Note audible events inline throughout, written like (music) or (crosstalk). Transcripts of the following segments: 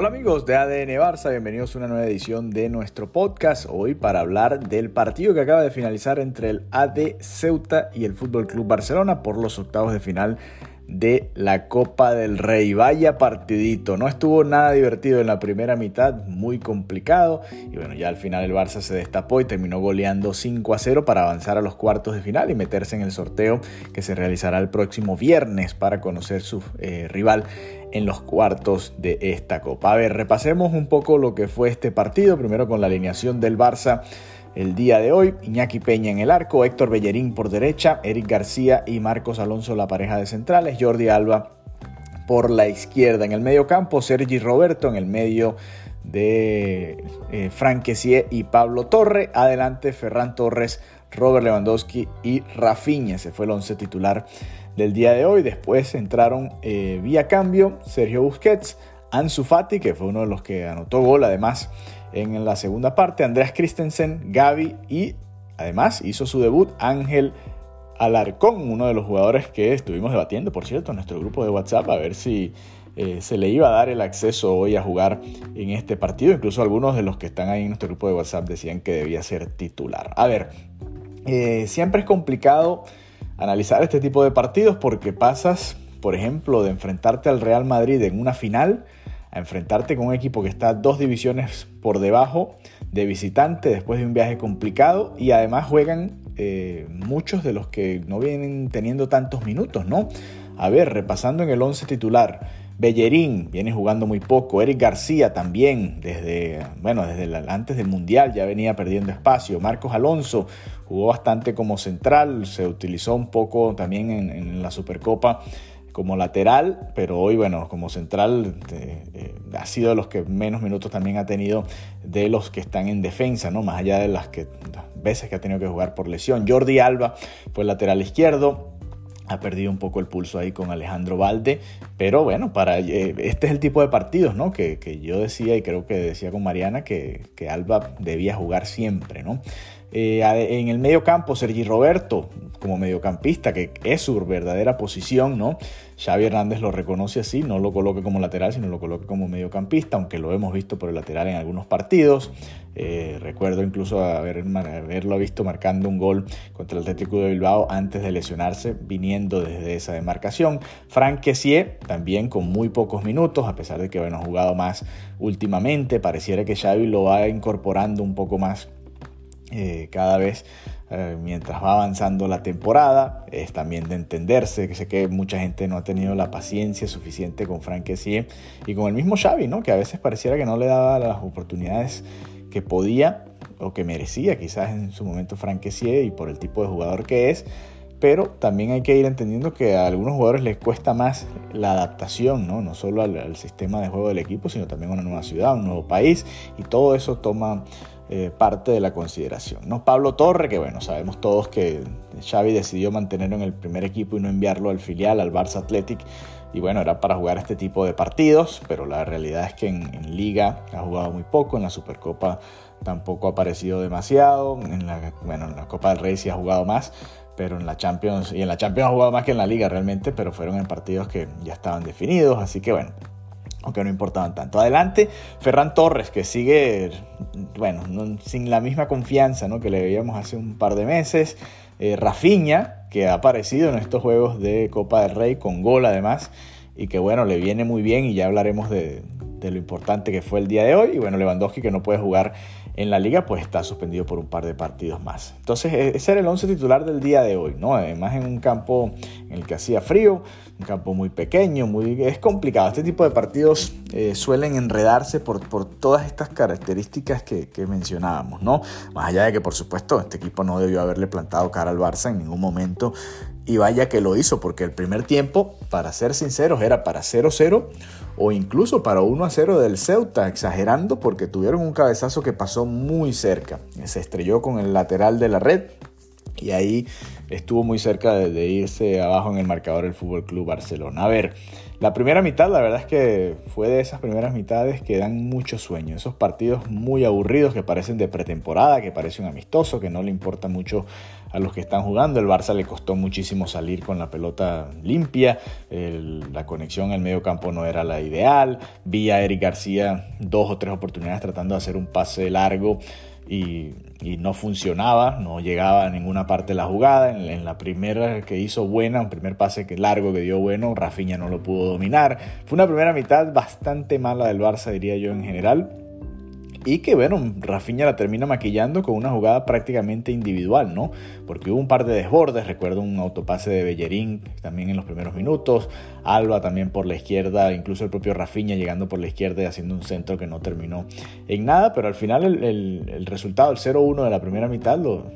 Hola amigos de ADN Barça, bienvenidos a una nueva edición de nuestro podcast. Hoy para hablar del partido que acaba de finalizar entre el AD Ceuta y el Fútbol Club Barcelona por los octavos de final de la Copa del Rey. Vaya partidito, no estuvo nada divertido en la primera mitad, muy complicado. Y bueno, ya al final el Barça se destapó y terminó goleando 5 a 0 para avanzar a los cuartos de final y meterse en el sorteo que se realizará el próximo viernes para conocer su eh, rival en los cuartos de esta Copa. A ver, repasemos un poco lo que fue este partido, primero con la alineación del Barça el día de hoy. Iñaki Peña en el arco, Héctor Bellerín por derecha, Eric García y Marcos Alonso la pareja de centrales, Jordi Alba por la izquierda. En el medio campo, Sergi Roberto en el medio de eh, Frank y Pablo Torre. Adelante, Ferran Torres, Robert Lewandowski y Rafinha. Se fue el once titular del día de hoy. Después entraron eh, vía cambio Sergio Busquets, Ansu Fati, que fue uno de los que anotó gol además en la segunda parte, Andreas Christensen, Gaby y además hizo su debut Ángel Alarcón, uno de los jugadores que estuvimos debatiendo, por cierto, en nuestro grupo de WhatsApp, a ver si eh, se le iba a dar el acceso hoy a jugar en este partido. Incluso algunos de los que están ahí en nuestro grupo de WhatsApp decían que debía ser titular. A ver, eh, siempre es complicado analizar este tipo de partidos porque pasas, por ejemplo, de enfrentarte al Real Madrid en una final a enfrentarte con un equipo que está dos divisiones por debajo de visitante después de un viaje complicado y además juegan eh, muchos de los que no vienen teniendo tantos minutos, ¿no? A ver, repasando en el 11 titular, Bellerín viene jugando muy poco, Eric García también, desde, bueno, desde antes del Mundial ya venía perdiendo espacio, Marcos Alonso jugó bastante como central, se utilizó un poco también en la Supercopa como lateral, pero hoy, bueno, como central eh, ha sido de los que menos minutos también ha tenido de los que están en defensa, ¿no? Más allá de las, que, veces que ha tenido que jugar por lesión. Jordi Alba fue lateral izquierdo, ha perdido un poco el pulso ahí con Alejandro Valde, pero bueno, para, eh, este es el tipo de partidos ¿no? que, yo decía y creo que decía con Mariana que, que Alba debía jugar siempre. ¿no? Eh, en el medio campo, Sergi Roberto, como mediocampista, que es su verdadera posición, ¿no? Xavi Hernández lo reconoce así, no lo coloque como lateral, sino lo coloca como mediocampista, aunque lo hemos visto por el lateral en algunos partidos. Eh, recuerdo incluso haber, haberlo visto marcando un gol contra el Atlético de Bilbao antes de lesionarse, viniendo desde esa demarcación. Frank Kessier, también con muy pocos minutos, a pesar de que bueno, ha jugado más últimamente, pareciera que Xavi lo va incorporando un poco más eh, cada vez eh, mientras va avanzando la temporada. Es también de entenderse, que sé que mucha gente no ha tenido la paciencia suficiente con Frank y con el mismo Xavi, ¿no? que a veces pareciera que no le daba las oportunidades que podía o que merecía quizás en su momento Frank y por el tipo de jugador que es. Pero también hay que ir entendiendo que a algunos jugadores les cuesta más la adaptación, no, no solo al, al sistema de juego del equipo, sino también a una nueva ciudad, un nuevo país, y todo eso toma eh, parte de la consideración. ¿no? Pablo Torre, que bueno, sabemos todos que Xavi decidió mantenerlo en el primer equipo y no enviarlo al filial, al Barça Athletic, y bueno, era para jugar este tipo de partidos, pero la realidad es que en, Liga ha jugado muy poco, en la Supercopa tampoco ha aparecido demasiado, en la, bueno, en la Copa del Rey sí ha jugado más, pero en la Champions, y en la Champions ha jugado más que en la Liga realmente, pero fueron en partidos que ya estaban definidos, así que bueno, aunque no importaban tanto. Adelante, Ferran Torres, que sigue, bueno, sin la misma confianza ¿no? que le veíamos hace un par de meses. Eh, Rafinha, que ha aparecido en estos juegos de Copa del Rey con gol además, y que bueno, le viene muy bien y ya hablaremos de, de lo importante que fue el día de hoy. Y bueno, Lewandowski que no puede jugar en la liga, pues está suspendido por un par de partidos más. Entonces, e-, ese era el 11 titular del día de hoy, ¿no? Además, en un campo en el que hacía frío, un campo muy pequeño, muy, es complicado. Este tipo de partidos eh, suelen enredarse por, por, todas estas características que, que, mencionábamos, ¿no? Más allá de que, por supuesto, este equipo no debió haberle plantado cara al Barça en ningún momento. Y vaya que lo hizo, porque el primer tiempo, para ser sinceros, era para 0-0 o incluso para 1-0 del Ceuta, exagerando porque tuvieron un cabezazo que pasó muy cerca. Se estrelló con el lateral de la red y ahí estuvo muy cerca de, irse abajo en el marcador el Fútbol Club Barcelona. A ver, la primera mitad, la verdad es que fue de esas primeras mitades que dan mucho sueño. Esos partidos muy aburridos que parecen de pretemporada, que parecen amistosos, que no le importa mucho a los que están jugando. El Barça le costó muchísimo salir con la pelota limpia. la conexión el medio campo no era la ideal. Vi a Eric García dos o tres oportunidades tratando de hacer un pase largo y, no funcionaba, no llegaba a ninguna parte de la jugada. En, la primera que hizo buena, un primer pase que largo que dio bueno, Rafinha no lo pudo dominar. Fue una primera mitad bastante mala del Barça, diría yo en general y que bueno, Rafinha la termina maquillando con una jugada prácticamente individual, ¿no? Porque hubo un par de desbordes, recuerdo un autopase de Bellerín también en los primeros minutos, Alba también por la izquierda, incluso el propio Rafinha llegando por la izquierda y haciendo un centro que no terminó en nada, pero al final el, resultado, el 0-1 de la primera mitad, lo,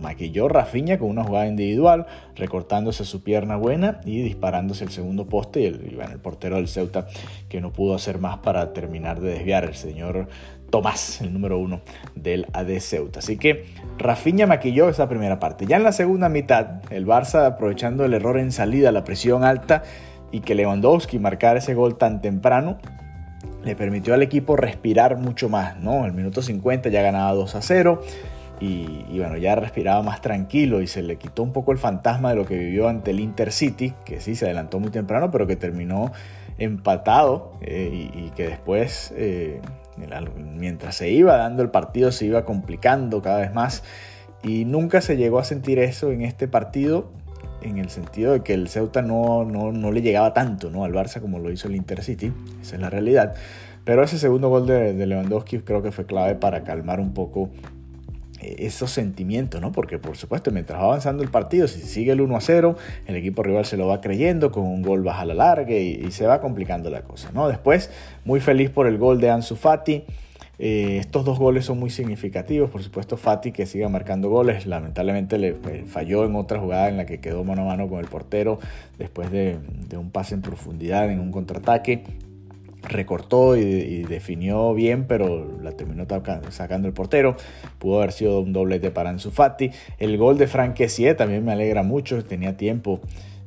maquilló Rafinha con una jugada individual, recortándose su pierna buena y disparándose el segundo poste y el, el portero del Ceuta que no pudo hacer más para terminar de desviar el señor Tomás, el número uno del AD Ceuta. Así que Rafinha maquilló esa primera parte. Ya en la segunda mitad, el Barça aprovechando el error en salida, la presión alta y que Lewandowski marcara ese gol tan temprano, le permitió al equipo respirar mucho más, ¿no? El minuto 50 ya ganaba 2 a 0 y, bueno, ya respiraba más tranquilo y se le quitó un poco el fantasma de lo que vivió ante el Intercity, que sí se adelantó muy temprano, pero que terminó empatado eh, y, que después, eh, mientras se iba dando el partido, se iba complicando cada vez más y nunca se llegó a sentir eso en este partido en el sentido de que el Ceuta no, no, le llegaba tanto ¿no? al Barça como lo hizo el Intercity, esa es la realidad. Pero ese segundo gol de Lewandowski creo que fue clave para calmar un poco esos sentimientos, ¿no? Porque por supuesto, mientras va avanzando el partido, si sigue el 1 a 0, el equipo rival se lo va creyendo, con un gol baja la larga y, se va complicando la cosa, ¿no? Después, muy feliz por el gol de Ansu Fati. Eh, estos dos goles son muy significativos, por supuesto Fati que sigue marcando goles, lamentablemente le eh, falló en otra jugada en la que quedó mano a mano con el portero después de, de un pase en profundidad en un contraataque recortó y, definió bien, pero la terminó sacando el portero. Pudo haber sido un doblete para Ansu. El gol de Frank también me alegra mucho. Tenía tiempo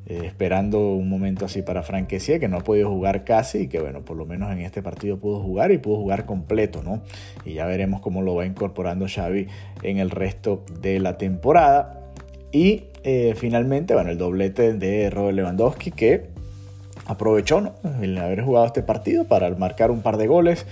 eh, esperando un momento así para Frank que no ha podido jugar casi y que bueno, por lo menos en este partido pudo jugar y pudo jugar completo, ¿no? Y ya veremos cómo lo va incorporando Xavi en el resto de la temporada. Y eh, finalmente, bueno, el doblete de Robert Lewandowski que aprovechó ¿no? el haber jugado este partido para marcar un par de goles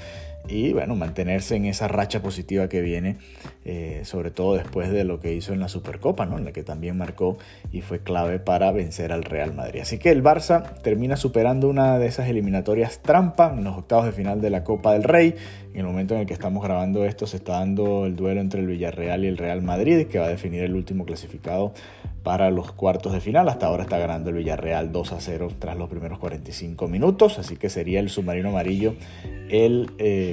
y bueno, mantenerse en esa racha positiva que viene, eh, sobre todo después de lo que hizo en la Supercopa, ¿no? en la que también marcó y fue clave para vencer al Real Madrid. Así que el Barça termina superando una de esas eliminatorias trampa en los octavos de final de la Copa del Rey. En el momento en el que estamos grabando esto se está dando el duelo entre el Villarreal y el Real Madrid, que va a definir el último clasificado para los cuartos de final. Hasta ahora está ganando el Villarreal 2 a 0 tras los primeros 45 minutos, así que sería el submarino amarillo el eh,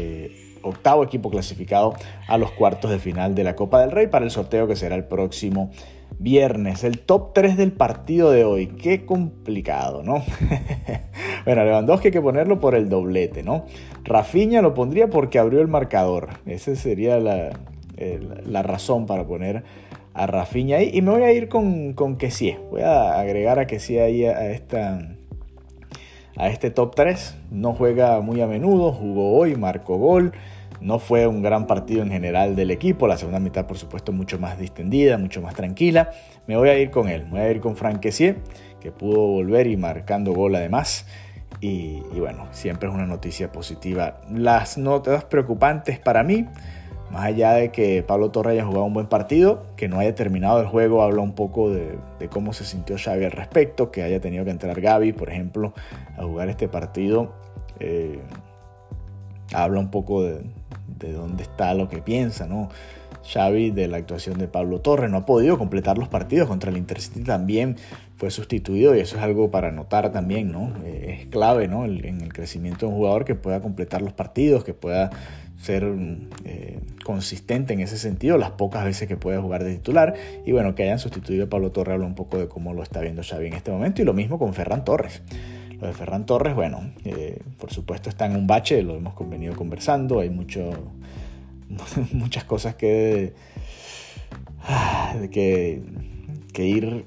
octavo equipo clasificado a los cuartos de final de la Copa del Rey para el sorteo que será el próximo viernes. El top 3 del partido de hoy. Qué complicado, ¿no? (laughs) bueno, Lewandowski hay que ponerlo por el doblete, ¿no? Rafinha lo pondría porque abrió el marcador. Esa sería la, la razón para poner a Rafinha ahí. Y me voy a ir con, con Kessie. Voy a agregar a Kessie ahí a, esta, a este top 3. No juega muy a menudo, jugó hoy, marcó gol. No fue un gran partido en general del equipo. La segunda mitad, por supuesto, mucho más distendida, mucho más tranquila. Me voy a ir con él. Me voy a ir con Frank Kessie, que pudo volver y marcando gol además. Y bueno, siempre es una noticia positiva. Las notas preocupantes para mí más allá de que Pablo Torre haya jugado un buen partido, que no haya terminado el juego, habla un poco de, cómo se sintió Xavi al respecto, que haya tenido que entrar Gaby, por ejemplo, a jugar este partido. Eh, habla un poco de, dónde está lo que piensa, ¿no? Xavi de la actuación de Pablo Torres no ha podido completar los partidos contra el Intercity también fue sustituido y eso es algo para notar también, ¿no? Eh, es clave, ¿no? en el crecimiento de un jugador que pueda completar los partidos, que pueda ser eh, consistente en ese sentido las pocas veces que puede jugar de titular y bueno que hayan sustituido a Pablo Torres habla un poco de cómo lo está viendo Xavi en este momento y lo mismo con Ferran Torres lo de Ferran Torres bueno eh, por supuesto está en un bache lo hemos venido conversando hay mucho (laughs) muchas cosas que, ah, que que ir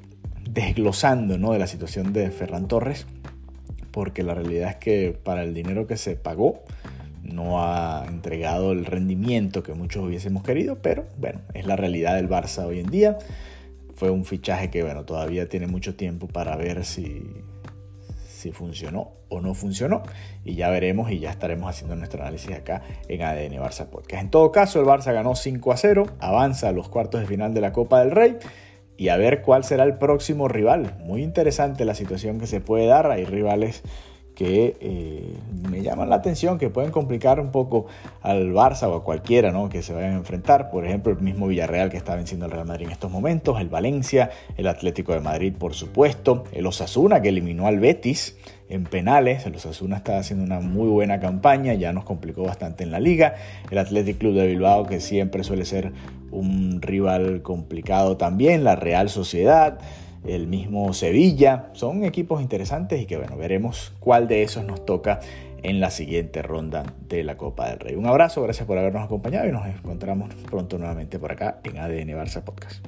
desglosando ¿no? de la situación de Ferran Torres, porque la realidad es que para el dinero que se pagó, no ha entregado el rendimiento que muchos hubiésemos querido, pero bueno, es la realidad del Barça hoy en día. Fue un fichaje que bueno, todavía tiene mucho tiempo para ver si, si funcionó o no funcionó. Y ya veremos y ya estaremos haciendo nuestro análisis acá en ADN Barça Podcast. En todo caso, el Barça ganó 5 a 0, avanza a los cuartos de final de la Copa del Rey y a ver cuál será el próximo rival. Muy interesante la situación que se puede dar. Hay rivales que eh, me llaman la atención, que pueden complicar un poco al Barça o a cualquiera ¿no? que se vayan a enfrentar. Por ejemplo, el mismo Villarreal que está venciendo al Real Madrid en estos momentos, el Valencia, el Atlético de Madrid, por supuesto, el Osasuna que eliminó al Betis en penales. El Osasuna está haciendo una muy buena campaña, ya nos complicó bastante en la liga. El Athletic Club de Bilbao que siempre suele ser un rival complicado también, la Real Sociedad el mismo Sevilla. Son equipos interesantes y que bueno, veremos cuál de esos nos toca en la siguiente ronda de la Copa del Rey. Un abrazo, gracias por habernos acompañado y nos encontramos pronto nuevamente por acá en ADN Barça Podcast.